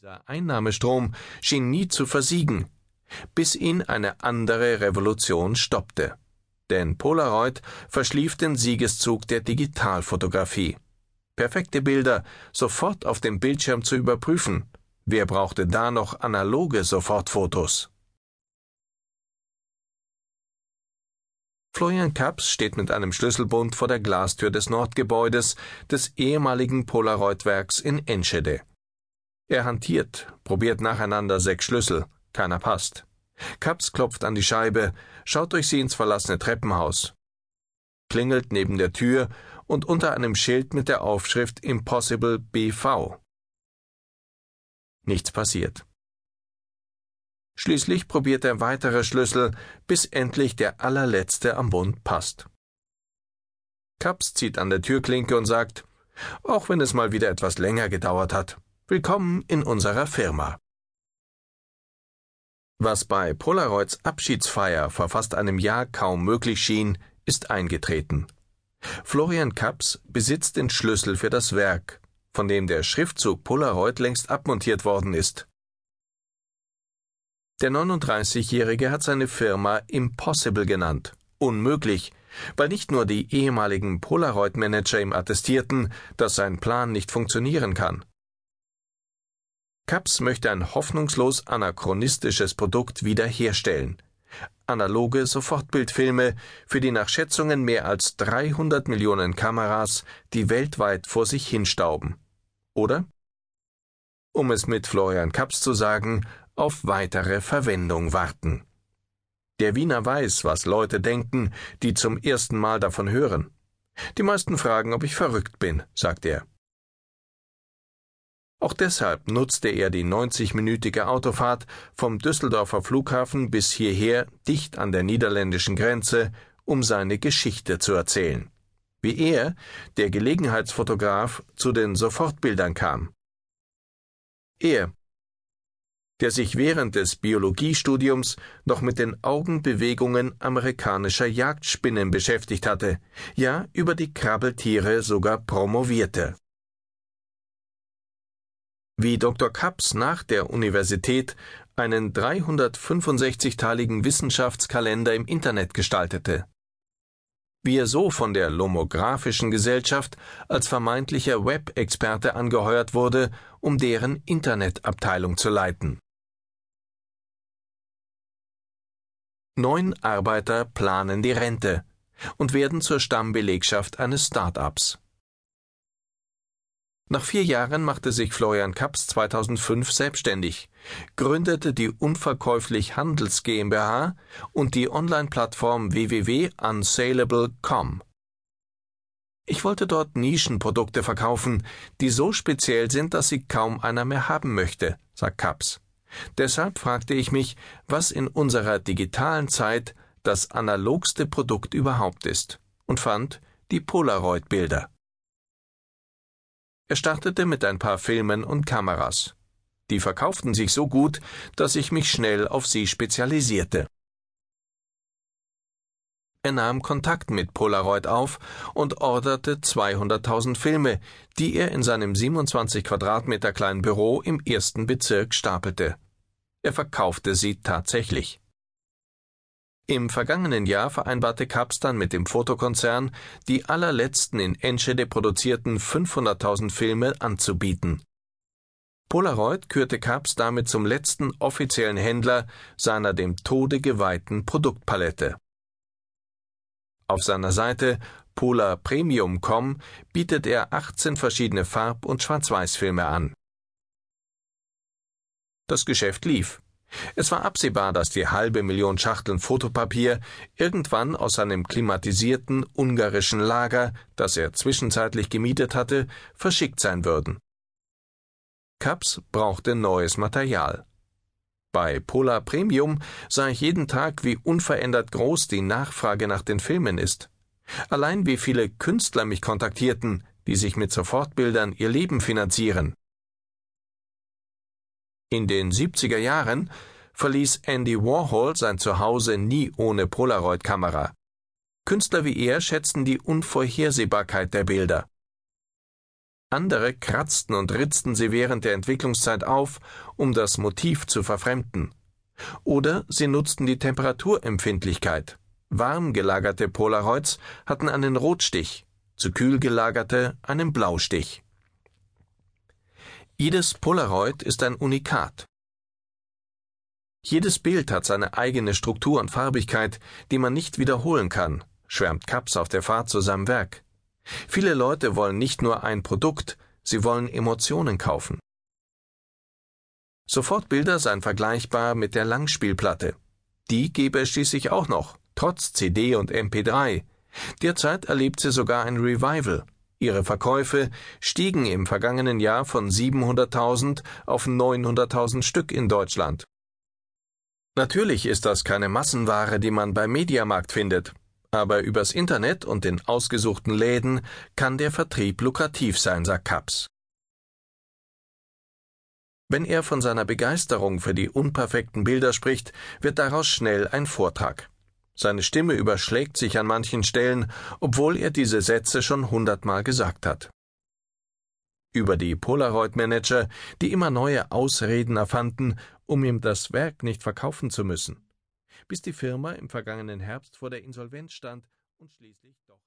Dieser Einnahmestrom schien nie zu versiegen, bis ihn eine andere Revolution stoppte. Denn Polaroid verschlief den Siegeszug der Digitalfotografie. Perfekte Bilder sofort auf dem Bildschirm zu überprüfen. Wer brauchte da noch analoge Sofortfotos? Florian Kaps steht mit einem Schlüsselbund vor der Glastür des Nordgebäudes des ehemaligen Polaroid-Werks in Enschede. Er hantiert, probiert nacheinander sechs Schlüssel, keiner passt. Kaps klopft an die Scheibe, schaut durch sie ins verlassene Treppenhaus. Klingelt neben der Tür und unter einem Schild mit der Aufschrift Impossible BV. Nichts passiert. Schließlich probiert er weitere Schlüssel, bis endlich der allerletzte am Bund passt. Kaps zieht an der Türklinke und sagt, auch wenn es mal wieder etwas länger gedauert hat. Willkommen in unserer Firma. Was bei Polaroids Abschiedsfeier vor fast einem Jahr kaum möglich schien, ist eingetreten. Florian Kaps besitzt den Schlüssel für das Werk, von dem der Schriftzug Polaroid längst abmontiert worden ist. Der 39-Jährige hat seine Firma Impossible genannt, unmöglich, weil nicht nur die ehemaligen Polaroid-Manager ihm attestierten, dass sein Plan nicht funktionieren kann. Kaps möchte ein hoffnungslos anachronistisches Produkt wiederherstellen. Analoge Sofortbildfilme für die nach Schätzungen mehr als 300 Millionen Kameras, die weltweit vor sich hinstauben. Oder? Um es mit Florian Kaps zu sagen, auf weitere Verwendung warten. Der Wiener weiß, was Leute denken, die zum ersten Mal davon hören. Die meisten fragen, ob ich verrückt bin, sagt er. Auch deshalb nutzte er die 90-minütige Autofahrt vom Düsseldorfer Flughafen bis hierher dicht an der niederländischen Grenze, um seine Geschichte zu erzählen. Wie er, der Gelegenheitsfotograf, zu den Sofortbildern kam. Er, der sich während des Biologiestudiums noch mit den Augenbewegungen amerikanischer Jagdspinnen beschäftigt hatte, ja über die Krabbeltiere sogar promovierte. Wie Dr. Kaps nach der Universität einen 365-teiligen Wissenschaftskalender im Internet gestaltete. Wie er so von der Lomographischen Gesellschaft als vermeintlicher Web-Experte angeheuert wurde, um deren Internetabteilung zu leiten. Neun Arbeiter planen die Rente und werden zur Stammbelegschaft eines Start-ups. Nach vier Jahren machte sich Florian Kaps 2005 selbstständig, gründete die Unverkäuflich Handels GmbH und die Online-Plattform www.unsalable.com. Ich wollte dort Nischenprodukte verkaufen, die so speziell sind, dass sie kaum einer mehr haben möchte, sagt Kaps. Deshalb fragte ich mich, was in unserer digitalen Zeit das analogste Produkt überhaupt ist, und fand die Polaroid-Bilder. Er startete mit ein paar Filmen und Kameras. Die verkauften sich so gut, dass ich mich schnell auf sie spezialisierte. Er nahm Kontakt mit Polaroid auf und orderte 200.000 Filme, die er in seinem 27 Quadratmeter kleinen Büro im ersten Bezirk stapelte. Er verkaufte sie tatsächlich. Im vergangenen Jahr vereinbarte Kaps dann mit dem Fotokonzern, die allerletzten in Enschede produzierten 500.000 Filme anzubieten. Polaroid kürte Kaps damit zum letzten offiziellen Händler seiner dem Tode geweihten Produktpalette. Auf seiner Seite polarpremium.com bietet er 18 verschiedene Farb- und Schwarz-Weiß-Filme an. Das Geschäft lief. Es war absehbar, dass die halbe Million Schachteln Fotopapier irgendwann aus seinem klimatisierten ungarischen Lager, das er zwischenzeitlich gemietet hatte, verschickt sein würden. Kaps brauchte neues Material. Bei Polar Premium sah ich jeden Tag, wie unverändert groß die Nachfrage nach den Filmen ist. Allein wie viele Künstler mich kontaktierten, die sich mit Sofortbildern ihr Leben finanzieren. In den 70er Jahren verließ Andy Warhol sein Zuhause nie ohne Polaroid-Kamera. Künstler wie er schätzten die Unvorhersehbarkeit der Bilder. Andere kratzten und ritzten sie während der Entwicklungszeit auf, um das Motiv zu verfremden. Oder sie nutzten die Temperaturempfindlichkeit. Warm gelagerte Polaroids hatten einen Rotstich, zu kühl gelagerte einen Blaustich. Jedes Polaroid ist ein Unikat. Jedes Bild hat seine eigene Struktur und Farbigkeit, die man nicht wiederholen kann, schwärmt Kaps auf der Fahrt zu seinem Werk. Viele Leute wollen nicht nur ein Produkt, sie wollen Emotionen kaufen. Sofortbilder seien vergleichbar mit der Langspielplatte. Die gebe es schließlich auch noch, trotz CD und MP3. Derzeit erlebt sie sogar ein Revival. Ihre Verkäufe stiegen im vergangenen Jahr von 700.000 auf 900.000 Stück in Deutschland. Natürlich ist das keine Massenware, die man beim Mediamarkt findet, aber übers Internet und in ausgesuchten Läden kann der Vertrieb lukrativ sein, sagt Kaps. Wenn er von seiner Begeisterung für die unperfekten Bilder spricht, wird daraus schnell ein Vortrag. Seine Stimme überschlägt sich an manchen Stellen, obwohl er diese Sätze schon hundertmal gesagt hat. Über die Polaroid-Manager, die immer neue Ausreden erfanden, um ihm das Werk nicht verkaufen zu müssen bis die Firma im vergangenen Herbst vor der Insolvenz stand und schließlich doch